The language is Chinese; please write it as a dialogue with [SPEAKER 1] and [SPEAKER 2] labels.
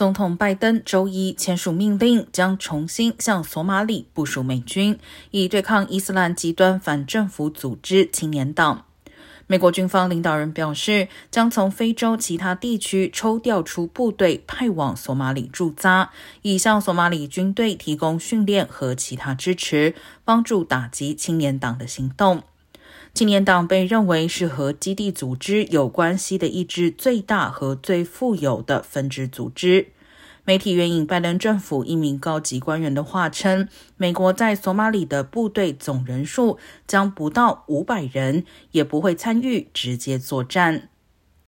[SPEAKER 1] 总统拜登周一签署命令，将重新向索马里部署美军，以对抗伊斯兰极端反政府组织青年党。美国军方领导人表示，将从非洲其他地区抽调出部队，派往索马里驻扎，以向索马里军队提供训练和其他支持，帮助打击青年党的行动。青年党被认为是和基地组织有关系的一支最大和最富有的分支组织。媒体援引拜登政府一名高级官员的话称，美国在索马里的部队总人数将不到五百人，也不会参与直接作战。